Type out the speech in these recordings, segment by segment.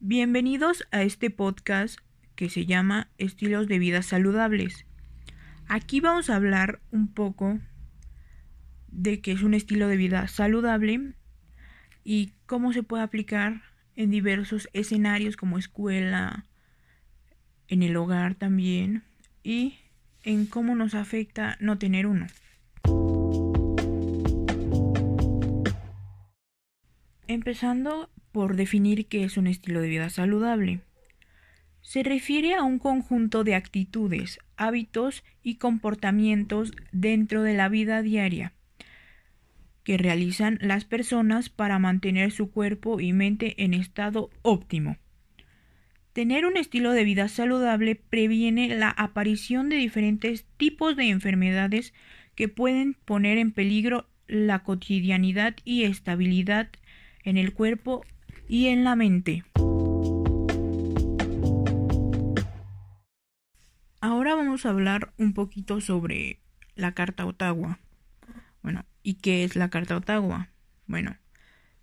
Bienvenidos a este podcast que se llama Estilos de vida saludables. Aquí vamos a hablar un poco de qué es un estilo de vida saludable y cómo se puede aplicar en diversos escenarios como escuela, en el hogar también y en cómo nos afecta no tener uno. Empezando por definir qué es un estilo de vida saludable. Se refiere a un conjunto de actitudes, hábitos y comportamientos dentro de la vida diaria que realizan las personas para mantener su cuerpo y mente en estado óptimo. Tener un estilo de vida saludable previene la aparición de diferentes tipos de enfermedades que pueden poner en peligro la cotidianidad y estabilidad en el cuerpo y en la mente. Ahora vamos a hablar un poquito sobre la Carta Ottawa. Bueno, ¿y qué es la Carta Ottawa? Bueno,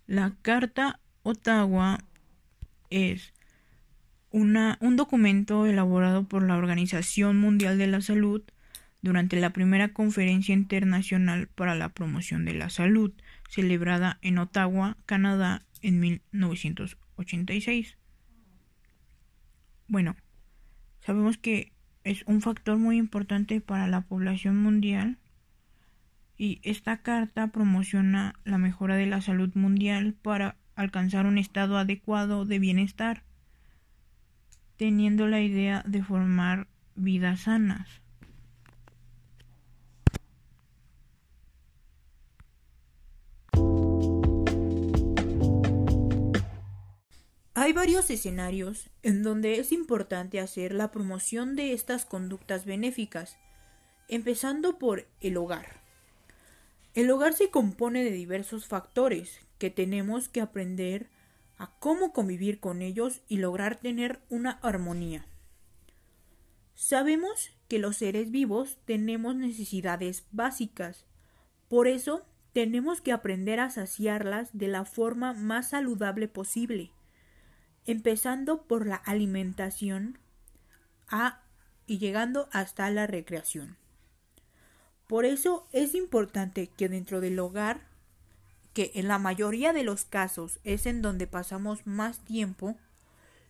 la Carta Ottawa es una, un documento elaborado por la Organización Mundial de la Salud durante la primera conferencia internacional para la promoción de la salud, celebrada en Ottawa, Canadá, en 1986. Bueno, sabemos que es un factor muy importante para la población mundial y esta carta promociona la mejora de la salud mundial para alcanzar un estado adecuado de bienestar, teniendo la idea de formar vidas sanas. Hay varios escenarios en donde es importante hacer la promoción de estas conductas benéficas, empezando por el hogar. El hogar se compone de diversos factores que tenemos que aprender a cómo convivir con ellos y lograr tener una armonía. Sabemos que los seres vivos tenemos necesidades básicas, por eso tenemos que aprender a saciarlas de la forma más saludable posible empezando por la alimentación a, y llegando hasta la recreación. Por eso es importante que dentro del hogar, que en la mayoría de los casos es en donde pasamos más tiempo,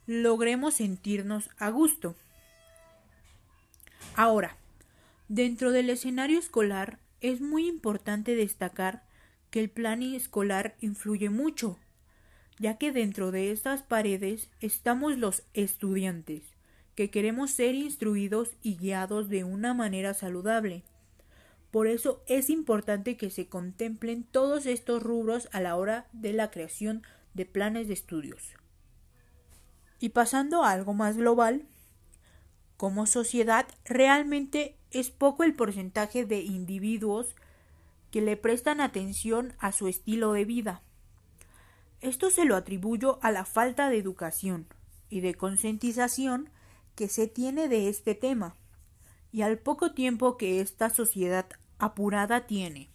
logremos sentirnos a gusto. Ahora, dentro del escenario escolar es muy importante destacar que el plan escolar influye mucho ya que dentro de estas paredes estamos los estudiantes, que queremos ser instruidos y guiados de una manera saludable. Por eso es importante que se contemplen todos estos rubros a la hora de la creación de planes de estudios. Y pasando a algo más global, como sociedad realmente es poco el porcentaje de individuos que le prestan atención a su estilo de vida. Esto se lo atribuyo a la falta de educación y de concientización que se tiene de este tema y al poco tiempo que esta sociedad apurada tiene.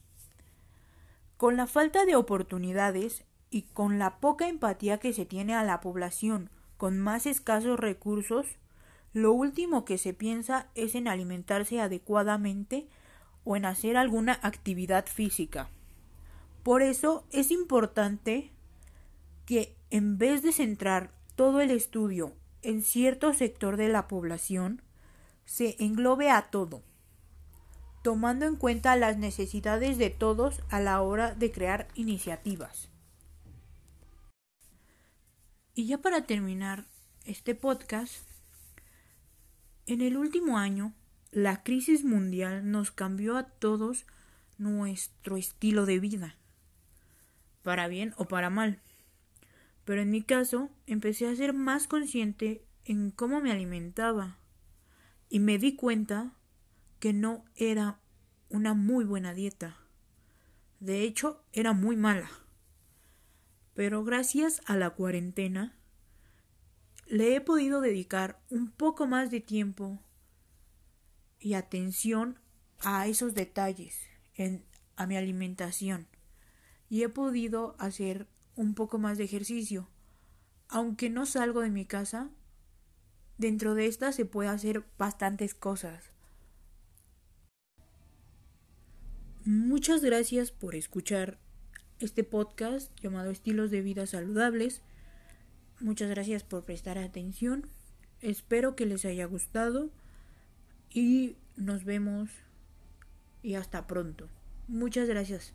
Con la falta de oportunidades y con la poca empatía que se tiene a la población con más escasos recursos, lo último que se piensa es en alimentarse adecuadamente o en hacer alguna actividad física. Por eso es importante que en vez de centrar todo el estudio en cierto sector de la población, se englobe a todo, tomando en cuenta las necesidades de todos a la hora de crear iniciativas. Y ya para terminar este podcast, en el último año, la crisis mundial nos cambió a todos nuestro estilo de vida, para bien o para mal. Pero en mi caso empecé a ser más consciente en cómo me alimentaba y me di cuenta que no era una muy buena dieta. De hecho, era muy mala. Pero gracias a la cuarentena le he podido dedicar un poco más de tiempo y atención a esos detalles en a mi alimentación y he podido hacer un poco más de ejercicio, aunque no salgo de mi casa, dentro de esta se puede hacer bastantes cosas. Muchas gracias por escuchar este podcast llamado Estilos de Vida Saludables. Muchas gracias por prestar atención. Espero que les haya gustado y nos vemos y hasta pronto. Muchas gracias.